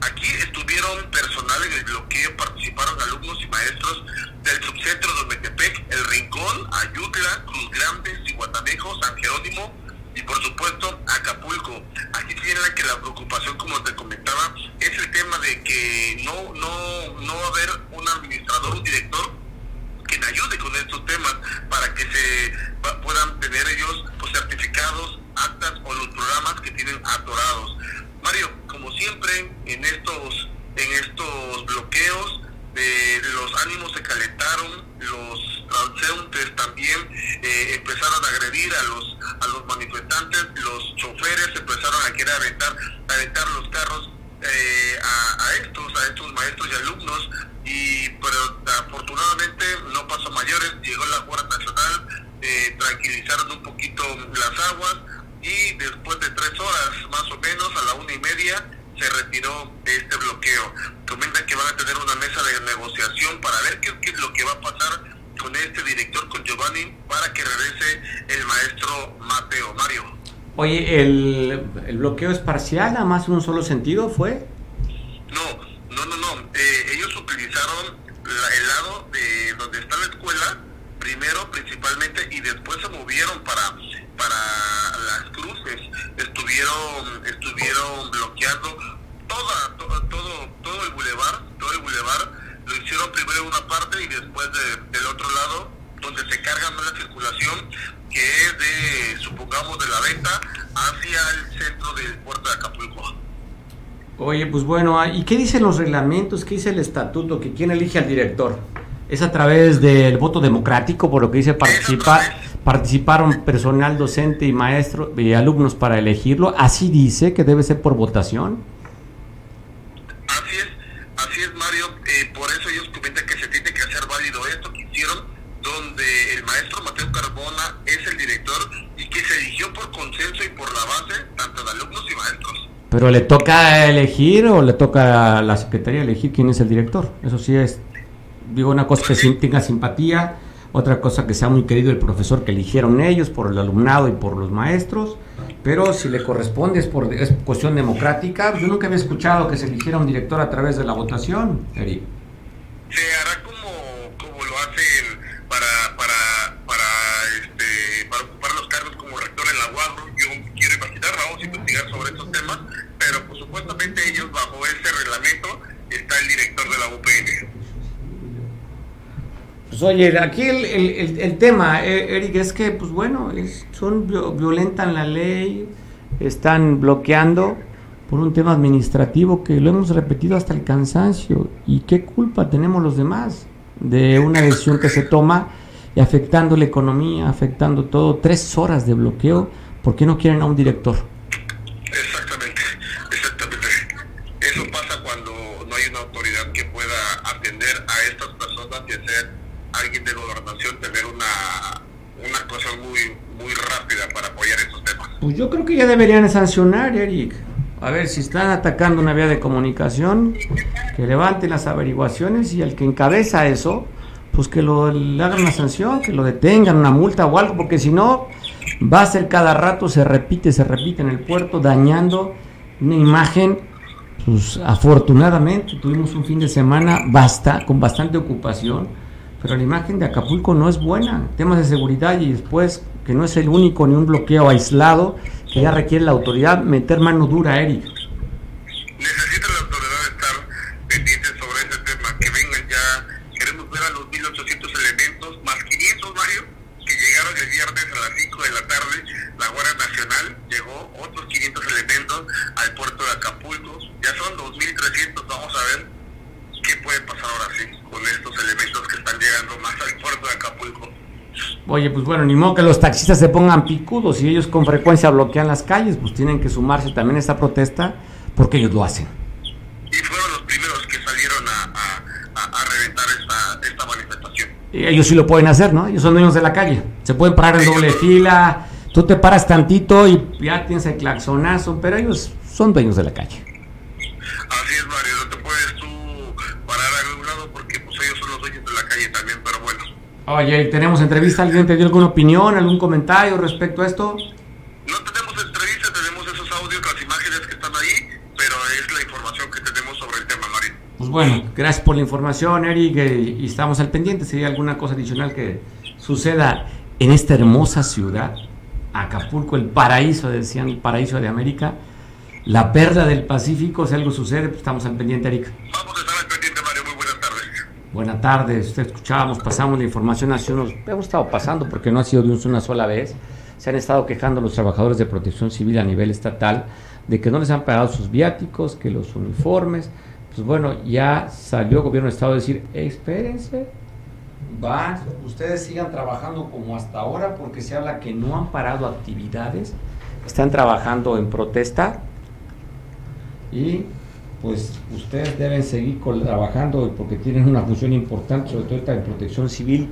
S8: Aquí estuvieron personal en el bloqueo, participaron alumnos y maestros del subcentro de Metepec, El Rincón, Ayutla, Cruz Grande, Ciguatanejo, San Jerónimo y por supuesto Acapulco. Aquí tienen que la preocupación, como te comentaba, es el tema de que no, no, no va a haber un administrador, un director que me ayude con estos temas para que se puedan tener ellos pues, certificados, actas o los programas que tienen atorados. Mario, como siempre en estos en estos bloqueos los ánimos se calentaron, los transeúntes también eh, empezaron a agredir a los a los manifestantes, los choferes empezaron a querer aventar aventar los carros eh, a, estos a estos maestros y alumnos y pero afortunadamente no pasó mayores, llegó la Guardia Nacional, eh, tranquilizaron un poquito las aguas y después de tres horas más o menos a la una y media se retiró este bloqueo. Comentan que van a tener una mesa de negociación para ver qué, qué es lo que va a pasar con este director, con Giovanni, para que regrese el maestro Mateo. Mario.
S2: Oye, ¿el, el bloqueo es parcial, nada más en un solo sentido fue?
S8: No, no, no, no. Eh, ellos utilizaron la, el lado de donde está la escuela, primero principalmente, y después se movieron para para las cruces. Estuvieron estuvieron bloqueando toda, todo, todo, todo el bulevar, todo el bulevar. Lo hicieron primero una parte y después de, del otro lado, donde se carga más la circulación, que es de, supongamos, de la venta hacia el centro del puerto de Acapulco.
S2: Oye, pues bueno, ¿y qué dicen los reglamentos? ¿Qué dice el estatuto? ¿Que quién elige al director? ¿Es a través del voto democrático, por lo que dice participar? participaron personal docente y maestro y alumnos para elegirlo. Así dice que debe ser por votación.
S8: Así es, así es Mario. Eh, por eso ellos
S2: Pero le toca elegir o le toca a la secretaría elegir quién es el director. Eso sí es, digo, una cosa que tenga simpatía otra cosa que sea muy querido el profesor que eligieron ellos, por el alumnado y por los maestros, pero si le corresponde es por es cuestión democrática. Yo nunca había escuchado que se eligiera un director a través de la votación, Eric.
S8: Se hará como, como lo hacen para, para, para, este, para ocupar los cargos como rector en la UAGRO. Yo quiero imaginar, vamos a investigar sobre estos temas, pero pues supuestamente ellos bajo ese reglamento está el director de la UPN.
S2: Pues oye, aquí el, el, el, tema, Eric, es que, pues bueno, es, son violentan la ley, están bloqueando por un tema administrativo que lo hemos repetido hasta el cansancio. ¿Y qué culpa tenemos los demás de una decisión que se toma y afectando la economía, afectando todo? Tres horas de bloqueo, ¿por qué no quieren a un director?
S8: Exactamente, exactamente. Eso pasa cuando no hay una autoridad que pueda atender a estas personas y hacer alguien de gobernación tener una, una cosa muy, muy rápida para apoyar estos temas.
S2: Pues yo creo que ya deberían sancionar, Eric. A ver, si están atacando una vía de comunicación, que levanten las averiguaciones y el que encabeza eso, pues que lo, hagan una sanción, que lo detengan, una multa o algo, porque si no, va a ser cada rato, se repite, se repite en el puerto, dañando una imagen. Pues afortunadamente tuvimos un fin de semana basta, con bastante ocupación pero la imagen de Acapulco no es buena. Temas de seguridad y después que no es el único ni un bloqueo aislado, que ya requiere la autoridad meter mano dura, Eric.
S8: Necesita la autoridad estar pendiente sobre ese tema, que vengan ya, queremos ver
S4: eran los 1.800 elementos, más 500 varios que llegaron el viernes a las 5 de la tarde. La Guardia Nacional llegó, otros 500 elementos al puerto de Acapulco. Ya son 2.300, vamos a ver qué puede pasar ahora sí con estos elementos que están llegando más al puerto de Acapulco.
S2: Oye, pues bueno, ni modo que los taxistas se pongan picudos y ellos con frecuencia bloquean las calles, pues tienen que sumarse también a esta protesta porque ellos lo hacen.
S4: Y fueron los primeros que salieron a, a, a, reventar esta, esta manifestación.
S2: Y ellos sí lo pueden hacer, ¿no? Ellos son dueños de la calle. Se pueden parar en doble fila, tú te paras tantito y ya tienes el claxonazo, pero ellos son dueños de la calle. Oye, ¿tenemos entrevista? ¿Alguien te dio alguna opinión, algún comentario respecto a esto?
S4: No tenemos entrevista, tenemos esos audios, las imágenes que están ahí, pero es la información que tenemos sobre el tema, Mario.
S2: Pues bueno, gracias por la información, Eric, y estamos al pendiente si hay alguna cosa adicional que suceda en esta hermosa ciudad, Acapulco, el paraíso, decían, el paraíso de América, la perla del Pacífico, si algo sucede, pues estamos al pendiente, Eric.
S4: Vamos a estar al pendiente, Mario, muy buenas tardes.
S2: Buenas tardes, escuchábamos, pasamos la información hace hemos estado pasando porque no ha sido de una sola vez, se han estado quejando los trabajadores de protección civil a nivel estatal de que no les han pagado sus viáticos, que los uniformes, pues bueno, ya salió el gobierno de estado a decir, espérense, va, ustedes sigan trabajando como hasta ahora porque se habla que no han parado actividades, están trabajando en protesta y pues ustedes deben seguir trabajando porque tienen una función importante, sobre todo en protección civil,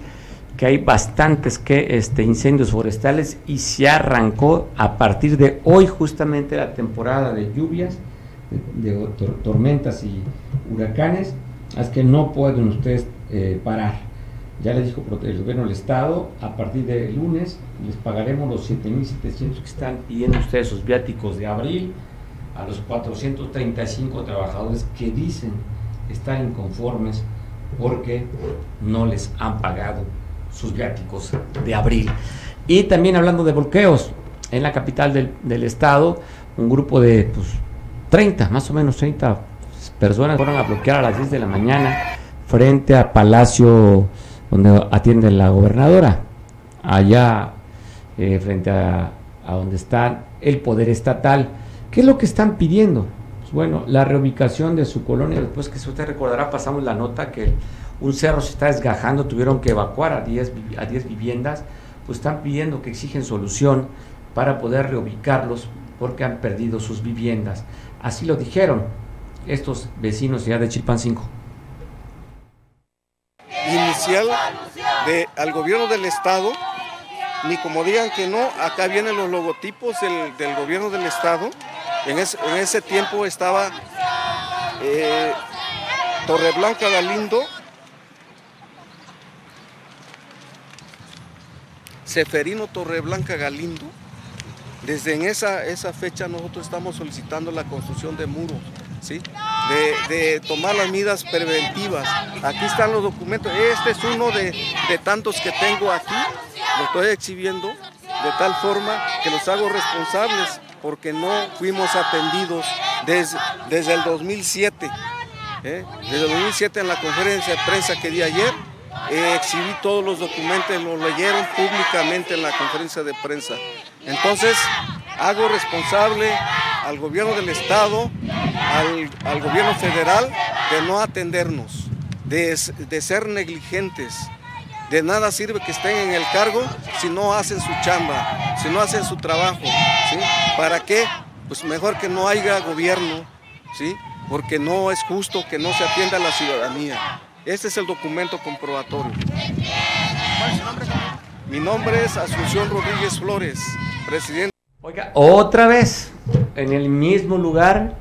S2: que hay bastantes que este, incendios forestales y se arrancó a partir de hoy justamente la temporada de lluvias, de, de tor tormentas y huracanes, es que no pueden ustedes eh, parar. Ya les dijo el gobierno del estado, a partir de lunes les pagaremos los 7.700 que están pidiendo ustedes sus viáticos de abril a los 435 trabajadores que dicen estar inconformes porque no les han pagado sus viáticos de abril. Y también hablando de bloqueos, en la capital del, del estado, un grupo de pues, 30, más o menos 30 personas fueron a bloquear a las 10 de la mañana frente a Palacio donde atiende la gobernadora, allá eh, frente a, a donde está el poder estatal. ¿Qué es lo que están pidiendo? Pues bueno, la reubicación de su colonia, después que usted recordará, pasamos la nota que un cerro se está desgajando, tuvieron que evacuar a 10 a 10 viviendas, pues están pidiendo que exigen solución para poder reubicarlos porque han perdido sus viviendas. Así lo dijeron estos vecinos ya de Chilpancingo.
S9: Inicial de, al gobierno del estado, ni como digan que no, acá vienen los logotipos del gobierno del estado. En, es, en, ese tiempo estaba eh, Torreblanca Galindo, Seferino Torreblanca Galindo. Desde en esa, esa fecha nosotros estamos solicitando la construcción de muros, ¿sí? de, de, tomar las medidas preventivas. Aquí están los documentos. Este es uno de, de tantos que tengo aquí. Lo estoy exhibiendo de tal forma que los hago responsables porque no fuimos atendidos desde, desde el 2007. ¿eh? Desde el 2007 en la conferencia de prensa que di ayer, eh, exhibí todos los documentos, los leyeron públicamente en la conferencia de prensa. Entonces, hago responsable al gobierno del Estado, al, al gobierno federal, de no atendernos, de, de ser negligentes. De nada sirve que estén en el cargo si no hacen su chamba, si no hacen su trabajo. ¿sí? ¿Para qué? Pues mejor que no haya gobierno, ¿sí? porque no es justo que no se atienda a la ciudadanía. Este es el documento comprobatorio.
S5: ¿Cuál es su nombre?
S9: Mi nombre es Asunción Rodríguez Flores, presidente.
S2: Oiga, otra vez, en el mismo lugar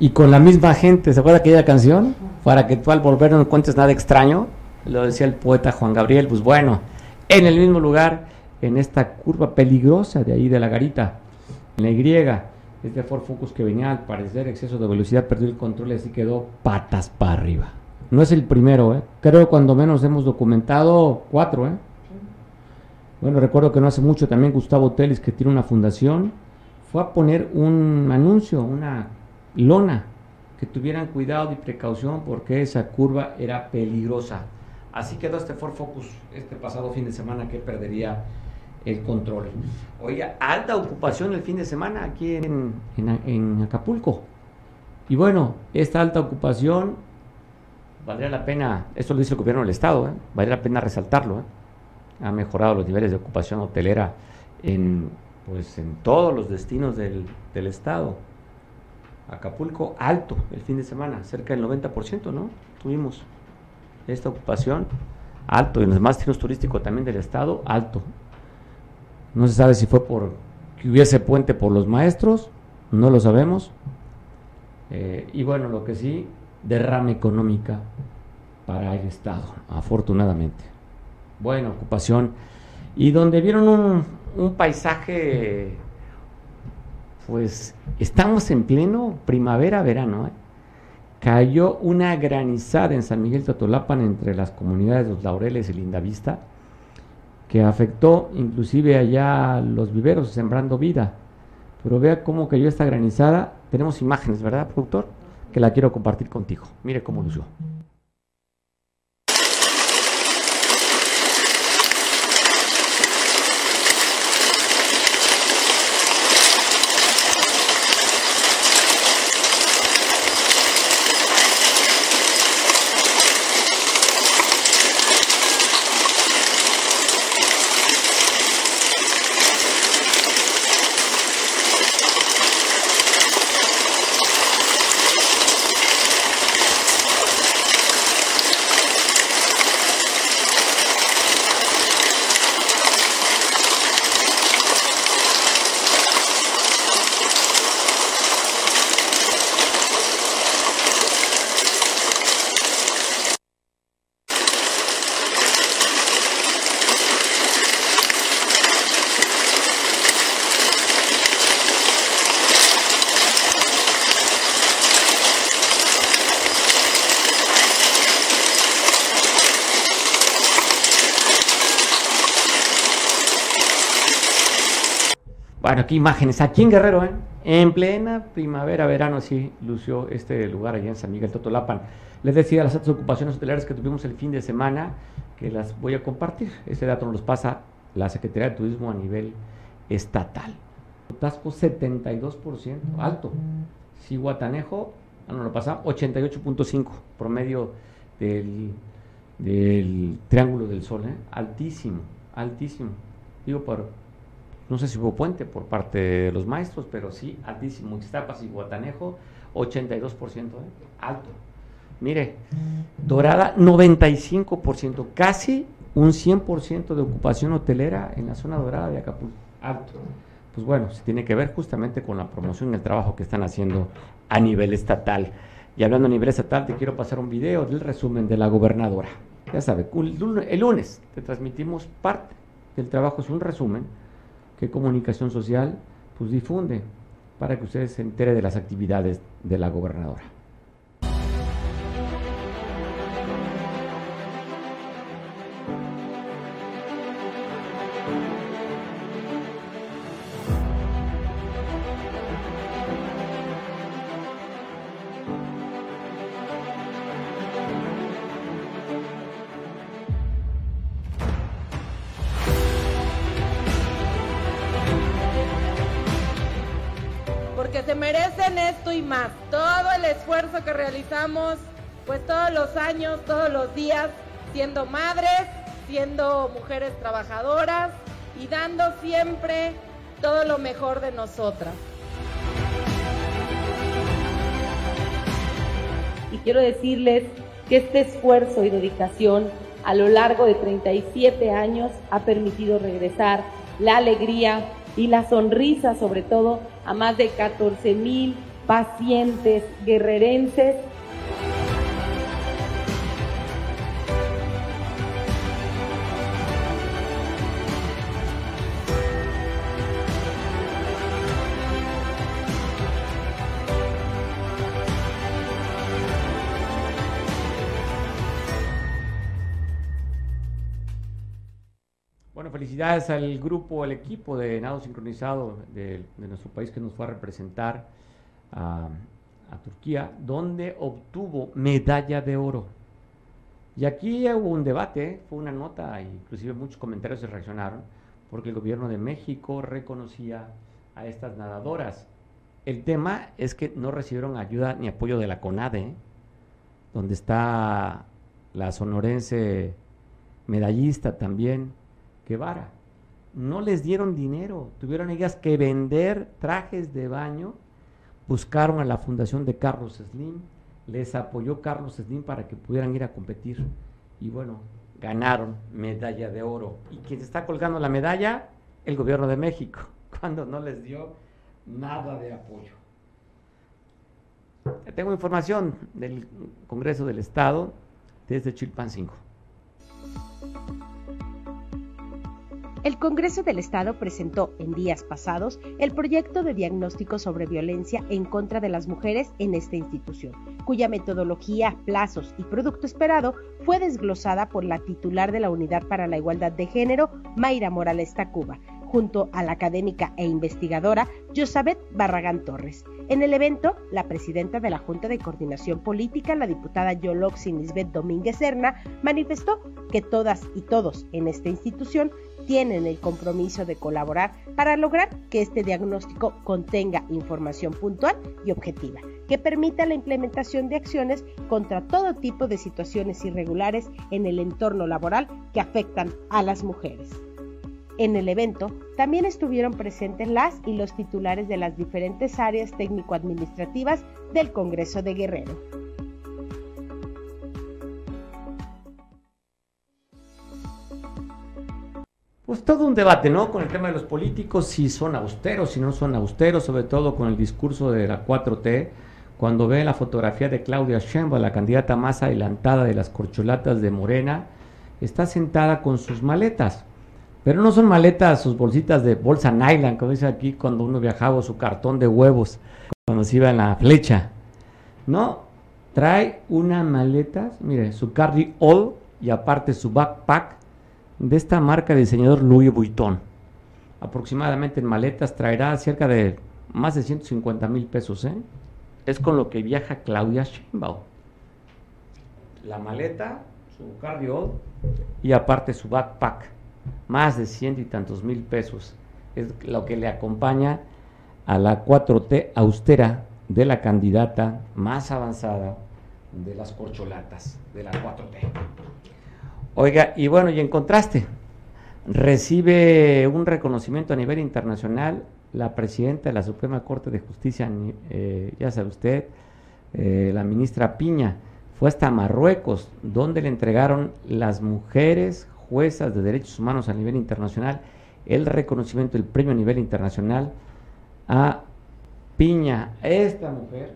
S2: y con la misma gente. ¿Se acuerda aquella canción? Para que tú al volver no encuentres nada extraño. Lo decía el poeta Juan Gabriel. Pues bueno, en el mismo lugar, en esta curva peligrosa de ahí de la garita, en la Y, este Ford Focus que venía al parecer exceso de velocidad, perdió el control y así quedó patas para arriba. No es el primero, ¿eh? creo cuando menos hemos documentado cuatro. ¿eh? Bueno, recuerdo que no hace mucho también Gustavo Telis, que tiene una fundación, fue a poner un anuncio, una lona, que tuvieran cuidado y precaución porque esa curva era peligrosa. Así quedó este Ford Focus este pasado fin de semana que perdería el control. Oiga, alta ocupación el fin de semana aquí en, en, Acapulco. Y bueno, esta alta ocupación valdría la pena, esto lo dice el gobierno del Estado, ¿eh? valdría la pena resaltarlo. ¿eh? Ha mejorado los niveles de ocupación hotelera en, pues, en todos los destinos del, del Estado. Acapulco alto el fin de semana, cerca del 90%, ¿no? Tuvimos esta ocupación alto, y en los demás destinos turísticos también del Estado, alto. No se sabe si fue por que hubiese puente por los maestros, no lo sabemos. Eh, y bueno, lo que sí, derrame económica para el Estado, afortunadamente. Buena ocupación. Y donde vieron un, un paisaje, pues estamos en pleno primavera-verano. ¿eh? Cayó una granizada en San Miguel Totolapan entre las comunidades de Los Laureles y Lindavista que afectó inclusive allá los viveros sembrando vida. Pero vea cómo cayó esta granizada. Tenemos imágenes, ¿verdad, productor? Que la quiero compartir contigo. Mire cómo lució. Bueno, aquí imágenes. Aquí en Guerrero, ¿eh? en plena primavera, verano, sí, lució este lugar allá en San Miguel Totolapan. Les decía las altas ocupaciones hoteleras que tuvimos el fin de semana, que las voy a compartir. Este dato nos los pasa la Secretaría de Turismo a nivel estatal. Tasco 72%, alto. Guatanejo, ah, no lo pasa, 88.5, promedio del, del Triángulo del Sol, ¿eh? altísimo, altísimo. Digo, por no sé si hubo puente por parte de los maestros, pero sí, altísimo. Ixtapas y Guatanejo, 82%, ¿eh? alto. Mire, Dorada, 95%, casi un 100% de ocupación hotelera en la zona dorada de Acapulco, alto. Pues bueno, se tiene que ver justamente con la promoción y el trabajo que están haciendo a nivel estatal. Y hablando a nivel estatal, te quiero pasar un video del resumen de la gobernadora. Ya sabe, el lunes te transmitimos parte del trabajo, es un resumen que comunicación social pues difunde para que ustedes se entere de las actividades de la gobernadora.
S10: Pues todos los años, todos los días, siendo madres, siendo mujeres trabajadoras y dando siempre todo lo mejor de nosotras. Y quiero decirles que este esfuerzo y dedicación a lo largo de 37 años ha permitido regresar la alegría y la sonrisa sobre todo a más de 14 mil pacientes guerrerenses
S2: felicidades al grupo, al equipo de nado sincronizado de, nuestro país que nos fue a representar a, Turquía, donde obtuvo medalla de oro. Y aquí hubo un debate, fue una nota, inclusive muchos comentarios se reaccionaron, porque el gobierno de México reconocía a estas nadadoras. El tema es que no recibieron ayuda ni apoyo de la CONADE, donde está la sonorense medallista también, Guevara. No les dieron dinero, tuvieron ellas que vender trajes de baño, buscaron a la fundación de Carlos Slim, les apoyó Carlos Slim para que pudieran ir a competir y bueno, ganaron medalla de oro. ¿Y quien se está colgando la medalla? El gobierno de México, cuando no les dio nada de apoyo. Tengo información del Congreso del Estado desde Chilpancingo.
S11: El Congreso del Estado presentó en días pasados el proyecto de diagnóstico sobre violencia en contra de las mujeres en esta institución, cuya metodología, plazos y producto esperado fue desglosada por la titular de la Unidad para la Igualdad de Género, Mayra Morales Tacuba, junto a la académica e investigadora Josabet Barragán Torres. En el evento, la presidenta de la Junta de Coordinación Política, la diputada Yoloxin Lisbeth Domínguez Serna, manifestó que todas y todos en esta institución tienen el compromiso de colaborar para lograr que este diagnóstico contenga información puntual y objetiva, que permita la implementación de acciones contra todo tipo de situaciones irregulares en el entorno laboral que afectan a las mujeres. En el evento también estuvieron presentes las y los titulares de las diferentes áreas técnico-administrativas del Congreso de Guerrero.
S2: Pues todo un debate, ¿no? Con el tema de los políticos, si son austeros, si no son austeros, sobre todo con el discurso de la 4T, cuando ve la fotografía de Claudia Sheinbaum, la candidata más adelantada de las corcholatas de Morena, está sentada con sus maletas. Pero no son maletas, sus bolsitas de bolsa nylon, como dice aquí cuando uno viajaba, su cartón de huevos, cuando se iba en la flecha. No, trae una maleta, mire, su carry all y aparte su backpack de esta marca de diseñador Louis Vuitton. Aproximadamente en maletas traerá cerca de más de 150 mil pesos, ¿eh? Es con lo que viaja Claudia Sheinbaum. La maleta, su carry-all y aparte su backpack más de ciento y tantos mil pesos. Es lo que le acompaña a la 4T austera de la candidata más avanzada de las corcholatas de la 4T. Oiga, y bueno, y en contraste, recibe un reconocimiento a nivel internacional la presidenta de la Suprema Corte de Justicia, eh, ya sabe usted, eh, la ministra Piña, fue hasta Marruecos, donde le entregaron las mujeres juezas de derechos humanos a nivel internacional el reconocimiento, el premio a nivel internacional a Piña, esta mujer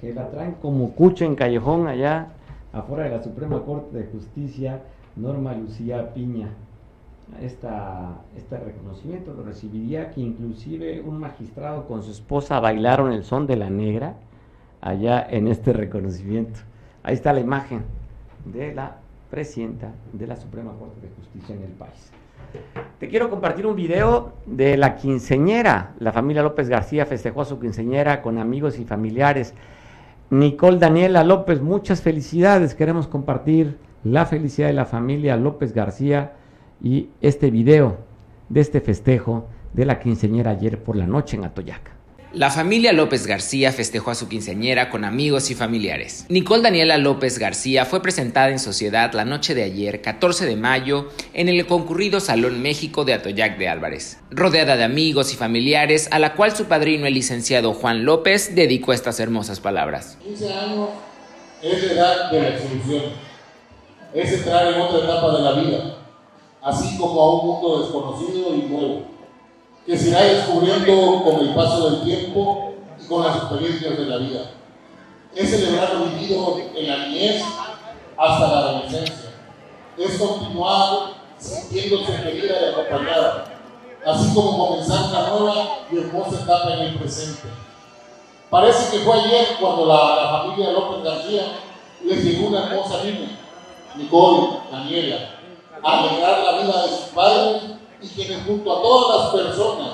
S2: que la traen como cucha en callejón allá afuera de la Suprema Corte de Justicia, Norma Lucía Piña. Esta, este reconocimiento lo recibiría que inclusive un magistrado con su esposa bailaron el son de la negra allá en este reconocimiento. Ahí está la imagen de la presidenta de la Suprema Corte de Justicia en el país. Te quiero compartir un video de la quinceñera. La familia López García festejó a su quinceñera con amigos y familiares. Nicole Daniela López, muchas felicidades. Queremos compartir la felicidad de la familia López García y este video de este festejo de la quinceñera ayer por la noche en Atoyac.
S12: La familia López García festejó a su quinceañera con amigos y familiares. Nicole Daniela López García fue presentada en sociedad la noche de ayer, 14 de mayo, en el concurrido Salón México de Atoyac de Álvarez, rodeada de amigos y familiares, a la cual su padrino, el licenciado Juan López, dedicó estas hermosas palabras.
S13: 15 años es la edad de la exolución, es entrar en otra etapa de la vida, así como a un mundo desconocido y nuevo que se irá descubriendo con el paso del tiempo y con las experiencias de la vida. Es celebrar lo vivido en la niñez hasta la adolescencia. Es continuar sintiéndose querida y acompañada, así como comenzar una nueva y hermosa etapa en el presente. Parece que fue ayer cuando la, la familia López García les llegó una hermosa niña, Nicole, Daniela, a alegrar la vida de sus padres y quienes junto a todas las personas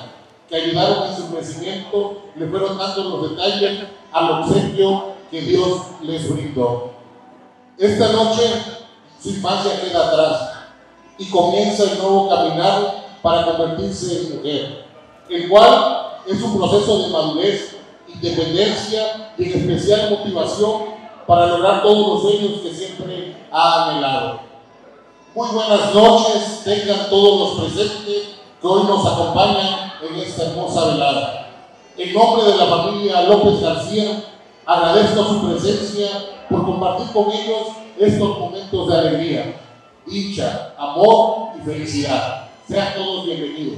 S13: que ayudaron en su crecimiento le fueron dando los detalles al obsequio que Dios les brindó. Esta noche su infancia queda atrás y comienza el nuevo caminar para convertirse en mujer, el cual es un proceso de madurez, independencia y en especial motivación para lograr todos los sueños que siempre ha anhelado. Muy buenas noches, tengan todos los presentes que hoy nos acompañan en esta hermosa velada. En nombre de la familia López García, agradezco su presencia por compartir con ellos estos momentos de alegría, dicha, amor y felicidad. Sean todos bienvenidos.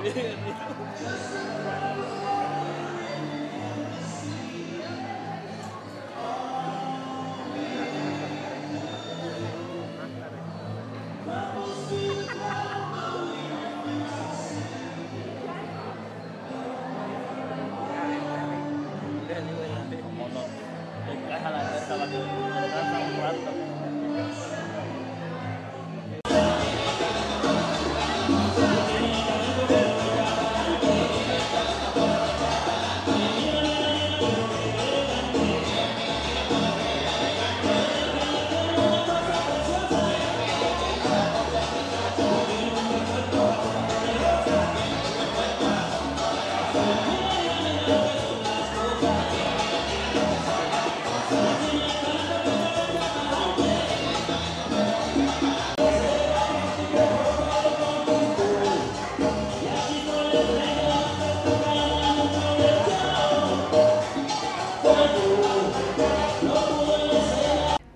S14: yeah.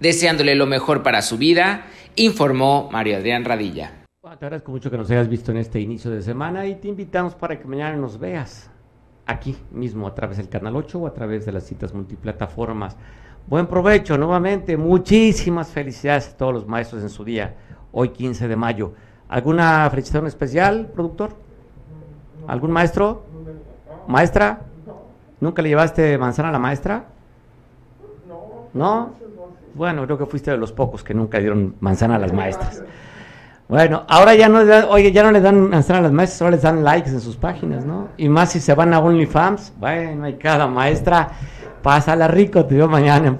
S12: Deseándole lo mejor para su vida, informó Mario Adrián Radilla.
S2: Bueno, te agradezco mucho que nos hayas visto en este inicio de semana y te invitamos para que mañana nos veas aquí mismo a través del Canal 8 o a través de las citas multiplataformas. Buen provecho nuevamente, muchísimas felicidades a todos los maestros en su día, hoy 15 de mayo. ¿Alguna felicitación especial, productor? ¿Algún maestro? ¿Maestra? ¿Nunca le llevaste manzana a la maestra? ¿No? Bueno, creo que fuiste de los pocos que nunca dieron manzana a las maestras. Bueno, ahora ya no, le dan- oye, ya no les dan manzana a las maestras, ahora les dan likes en sus páginas, ¿no? Y más si se van a OnlyFans, bueno, hay cada maestra, pásala rico, te veo mañana